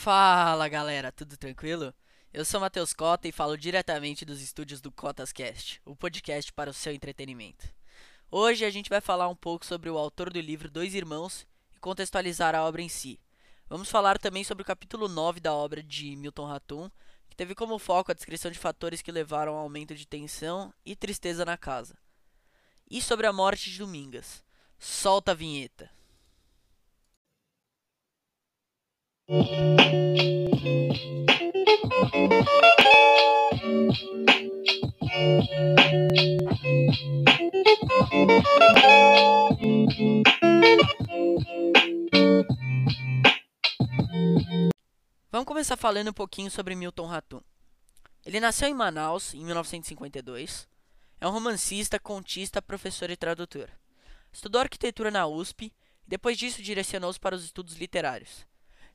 Fala galera, tudo tranquilo? Eu sou Matheus Cota e falo diretamente dos estúdios do Cotascast, o podcast para o seu entretenimento. Hoje a gente vai falar um pouco sobre o autor do livro Dois Irmãos e contextualizar a obra em si. Vamos falar também sobre o capítulo 9 da obra de Milton Ratum, que teve como foco a descrição de fatores que levaram ao aumento de tensão e tristeza na casa. E sobre a morte de Domingas. Solta a vinheta. Vamos começar falando um pouquinho sobre Milton Ratum. Ele nasceu em Manaus em 1952. É um romancista, contista, professor e tradutor. Estudou arquitetura na USP e depois disso direcionou-se para os estudos literários.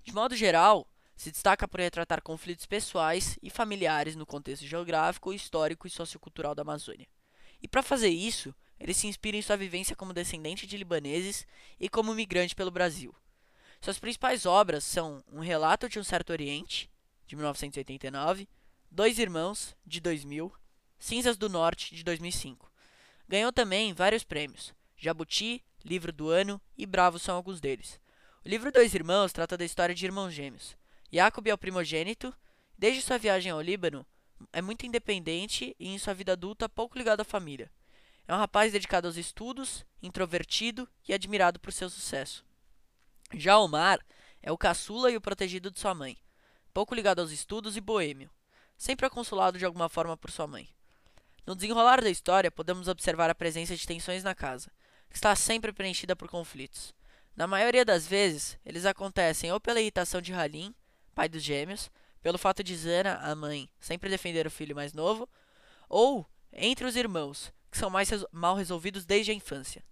De modo geral, se destaca por retratar conflitos pessoais e familiares no contexto geográfico, histórico e sociocultural da Amazônia. E para fazer isso, ele se inspira em sua vivência como descendente de libaneses e como migrante pelo Brasil. Suas principais obras são Um Relato de um Certo Oriente, de 1989, Dois Irmãos, de 2000, Cinzas do Norte, de 2005. Ganhou também vários prêmios. Jabuti, Livro do Ano e Bravo são alguns deles. O livro Dois Irmãos trata da história de irmãos gêmeos. Jacob é o primogênito. Desde sua viagem ao Líbano, é muito independente e em sua vida adulta pouco ligado à família. É um rapaz dedicado aos estudos, introvertido e admirado por seu sucesso. Já Omar é o caçula e o protegido de sua mãe, pouco ligado aos estudos e boêmio, sempre consolado de alguma forma por sua mãe. No desenrolar da história, podemos observar a presença de tensões na casa, que está sempre preenchida por conflitos. Na maioria das vezes, eles acontecem ou pela irritação de Halim, pai dos gêmeos, pelo fato de Zana, a mãe, sempre defender o filho mais novo, ou entre os irmãos, que são mais res mal resolvidos desde a infância.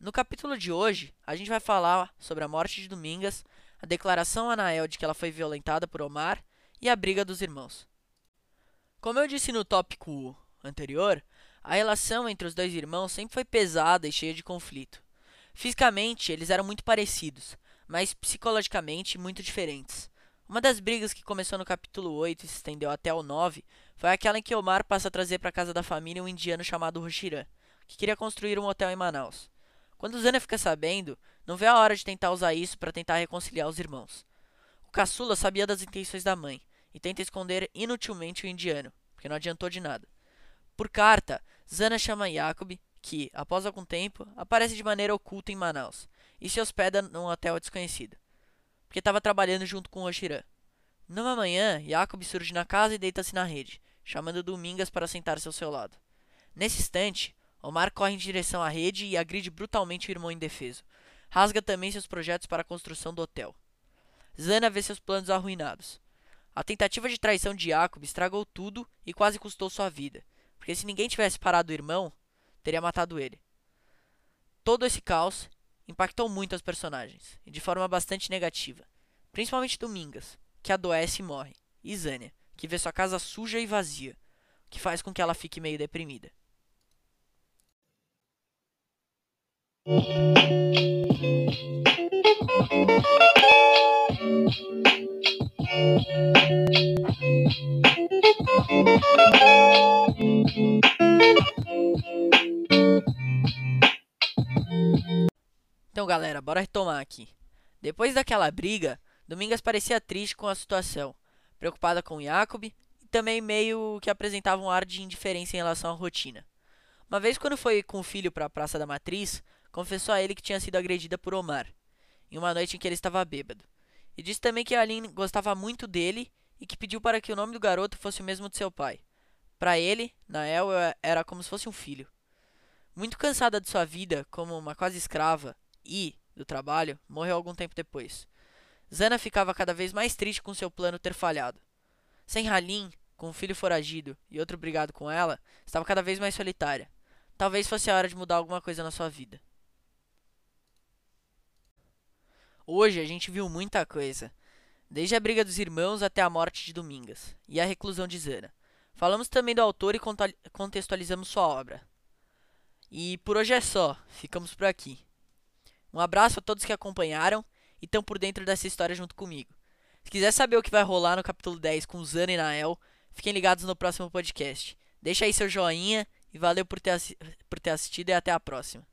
No capítulo de hoje, a gente vai falar sobre a morte de Domingas, a declaração a Anael de que ela foi violentada por Omar e a briga dos irmãos. Como eu disse no tópico anterior, a relação entre os dois irmãos sempre foi pesada e cheia de conflito. Fisicamente, eles eram muito parecidos, mas psicologicamente muito diferentes. Uma das brigas que começou no capítulo 8 e se estendeu até o 9 foi aquela em que Omar passa a trazer para casa da família um indiano chamado Roshiran, que queria construir um hotel em Manaus. Quando Zana fica sabendo, não vê a hora de tentar usar isso para tentar reconciliar os irmãos. O caçula sabia das intenções da mãe e tenta esconder inutilmente o indiano, porque não adiantou de nada. Por carta, Zana chama Jacob, que, após algum tempo, aparece de maneira oculta em Manaus e se hospeda num hotel desconhecido porque estava trabalhando junto com Oshiran. Numa manhã, Jacob surge na casa e deita-se na rede, chamando Domingas para sentar-se ao seu lado. Nesse instante, Omar corre em direção à rede e agride brutalmente o irmão indefeso. Rasga também seus projetos para a construção do hotel. Zana vê seus planos arruinados. A tentativa de traição de Jacob estragou tudo e quase custou sua vida, porque se ninguém tivesse parado o irmão, teria matado ele. Todo esse caos impactou muito as personagens, e de forma bastante negativa. Principalmente Domingas, que adoece e morre, e Zânia, que vê sua casa suja e vazia, o que faz com que ela fique meio deprimida. Então, galera, bora retomar aqui. Depois daquela briga, Domingas parecia triste com a situação, preocupada com Jacob e também meio que apresentava um ar de indiferença em relação à rotina. Uma vez, quando foi com o filho para a Praça da Matriz, confessou a ele que tinha sido agredida por Omar, em uma noite em que ele estava bêbado. E disse também que Aline gostava muito dele e que pediu para que o nome do garoto fosse o mesmo de seu pai. Para ele, Nael era como se fosse um filho. Muito cansada de sua vida como uma quase escrava e do trabalho, morreu algum tempo depois. Zana ficava cada vez mais triste com seu plano ter falhado. Sem Halim, com um filho foragido e outro brigado com ela, estava cada vez mais solitária. Talvez fosse a hora de mudar alguma coisa na sua vida. Hoje a gente viu muita coisa, desde a briga dos irmãos até a morte de Domingas e a reclusão de Zana. Falamos também do autor e contextualizamos sua obra. E por hoje é só, ficamos por aqui. Um abraço a todos que acompanharam e estão por dentro dessa história junto comigo. Se quiser saber o que vai rolar no capítulo 10 com Zana e Nael, fiquem ligados no próximo podcast. Deixa aí seu joinha e valeu por ter, por ter assistido e até a próxima.